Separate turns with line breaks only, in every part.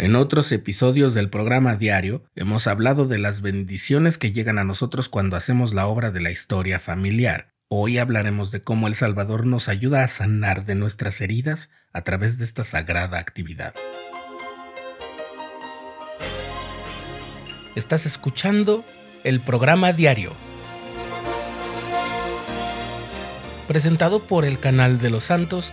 En otros episodios del programa diario hemos hablado de las bendiciones que llegan a nosotros cuando hacemos la obra de la historia familiar. Hoy hablaremos de cómo el Salvador nos ayuda a sanar de nuestras heridas a través de esta sagrada actividad. Estás escuchando el programa diario, presentado por el canal de los santos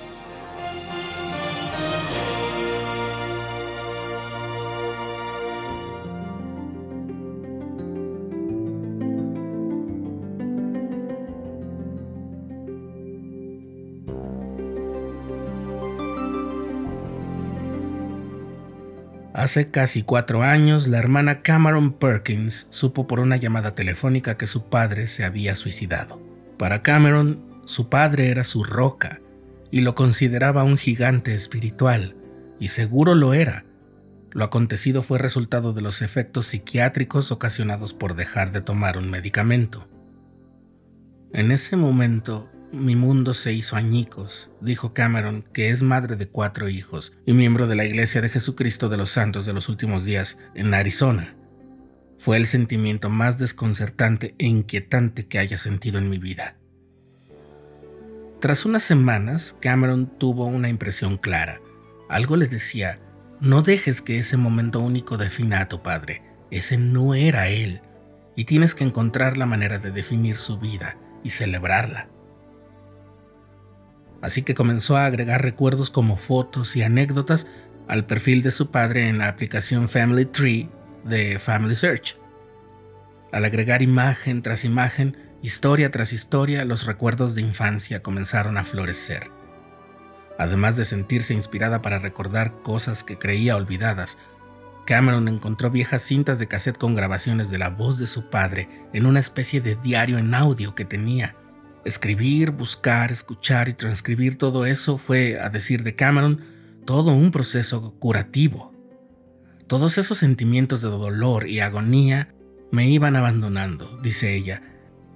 Hace casi cuatro años, la hermana Cameron Perkins supo por una llamada telefónica que su padre se había suicidado. Para Cameron, su padre era su roca y lo consideraba un gigante espiritual, y seguro lo era. Lo acontecido fue resultado de los efectos psiquiátricos ocasionados por dejar de tomar un medicamento. En ese momento, mi mundo se hizo añicos, dijo Cameron, que es madre de cuatro hijos y miembro de la Iglesia de Jesucristo de los Santos de los Últimos Días en Arizona. Fue el sentimiento más desconcertante e inquietante que haya sentido en mi vida. Tras unas semanas, Cameron tuvo una impresión clara. Algo le decía, no dejes que ese momento único defina a tu padre. Ese no era él. Y tienes que encontrar la manera de definir su vida y celebrarla así que comenzó a agregar recuerdos como fotos y anécdotas al perfil de su padre en la aplicación Family Tree de Family Search. Al agregar imagen tras imagen, historia tras historia, los recuerdos de infancia comenzaron a florecer. Además de sentirse inspirada para recordar cosas que creía olvidadas, Cameron encontró viejas cintas de cassette con grabaciones de la voz de su padre en una especie de diario en audio que tenía. Escribir, buscar, escuchar y transcribir todo eso fue, a decir de Cameron, todo un proceso curativo. Todos esos sentimientos de dolor y agonía me iban abandonando, dice ella,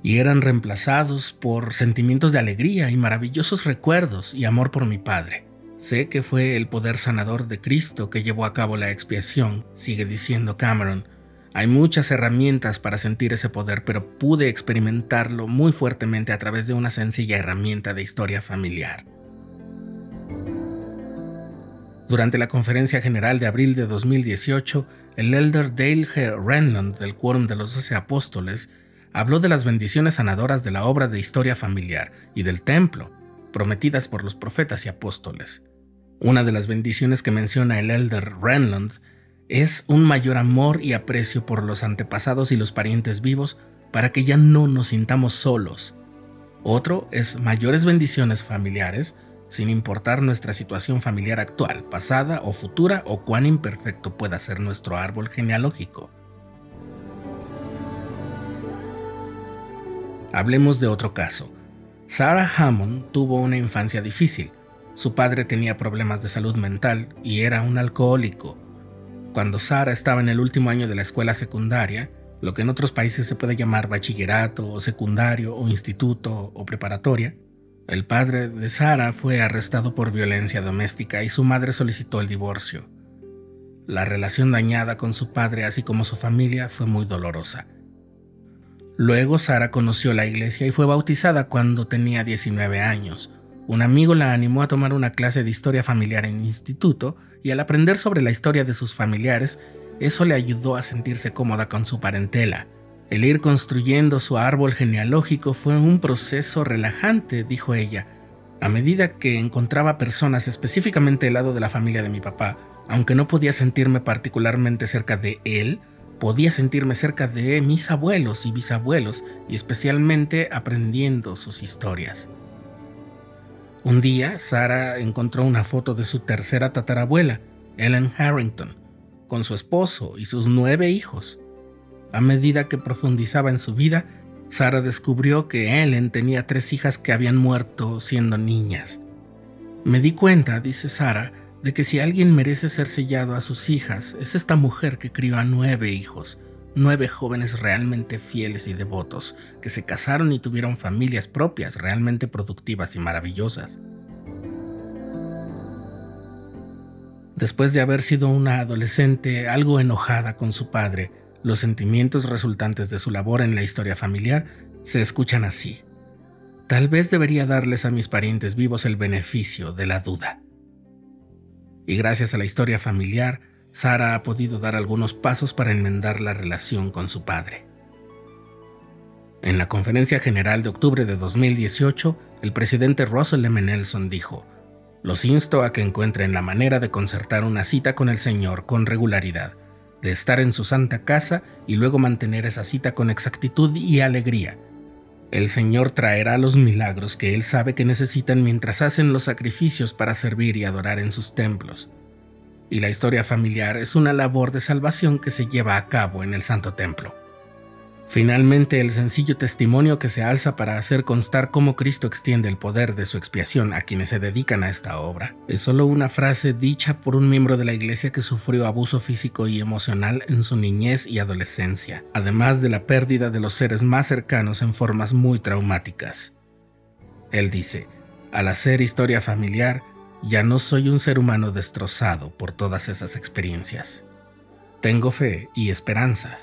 y eran reemplazados por sentimientos de alegría y maravillosos recuerdos y amor por mi padre. Sé que fue el poder sanador de Cristo que llevó a cabo la expiación, sigue diciendo Cameron, hay muchas herramientas para sentir ese poder, pero pude experimentarlo muy fuertemente a través de una sencilla herramienta de historia familiar. Durante la conferencia general de abril de 2018, el elder Dale G. Renland del Quórum de los Doce Apóstoles habló de las bendiciones sanadoras de la obra de historia familiar y del templo, prometidas por los profetas y apóstoles. Una de las bendiciones que menciona el elder Renland es un mayor amor y aprecio por los antepasados y los parientes vivos para que ya no nos sintamos solos. Otro es mayores bendiciones familiares, sin importar nuestra situación familiar actual, pasada o futura o cuán imperfecto pueda ser nuestro árbol genealógico. Hablemos de otro caso. Sarah Hammond tuvo una infancia difícil. Su padre tenía problemas de salud mental y era un alcohólico. Cuando Sara estaba en el último año de la escuela secundaria, lo que en otros países se puede llamar bachillerato o secundario o instituto o preparatoria, el padre de Sara fue arrestado por violencia doméstica y su madre solicitó el divorcio. La relación dañada con su padre así como su familia fue muy dolorosa. Luego Sara conoció la iglesia y fue bautizada cuando tenía 19 años. Un amigo la animó a tomar una clase de historia familiar en instituto y al aprender sobre la historia de sus familiares, eso le ayudó a sentirse cómoda con su parentela. El ir construyendo su árbol genealógico fue un proceso relajante, dijo ella. A medida que encontraba personas específicamente del lado de la familia de mi papá, aunque no podía sentirme particularmente cerca de él, podía sentirme cerca de mis abuelos y bisabuelos y especialmente aprendiendo sus historias. Un día, Sara encontró una foto de su tercera tatarabuela, Ellen Harrington, con su esposo y sus nueve hijos. A medida que profundizaba en su vida, Sara descubrió que Ellen tenía tres hijas que habían muerto siendo niñas. Me di cuenta, dice Sara, de que si alguien merece ser sellado a sus hijas, es esta mujer que crió a nueve hijos, nueve jóvenes realmente fieles y devotos, que se casaron y tuvieron familias propias realmente productivas y maravillosas. Después de haber sido una adolescente algo enojada con su padre, los sentimientos resultantes de su labor en la historia familiar se escuchan así. Tal vez debería darles a mis parientes vivos el beneficio de la duda. Y gracias a la historia familiar, Sara ha podido dar algunos pasos para enmendar la relación con su padre. En la conferencia general de octubre de 2018, el presidente Russell M. Nelson dijo, los insto a que encuentren la manera de concertar una cita con el Señor con regularidad, de estar en su santa casa y luego mantener esa cita con exactitud y alegría. El Señor traerá los milagros que Él sabe que necesitan mientras hacen los sacrificios para servir y adorar en sus templos. Y la historia familiar es una labor de salvación que se lleva a cabo en el Santo Templo. Finalmente, el sencillo testimonio que se alza para hacer constar cómo Cristo extiende el poder de su expiación a quienes se dedican a esta obra es solo una frase dicha por un miembro de la iglesia que sufrió abuso físico y emocional en su niñez y adolescencia, además de la pérdida de los seres más cercanos en formas muy traumáticas. Él dice, al hacer historia familiar, ya no soy un ser humano destrozado por todas esas experiencias. Tengo fe y esperanza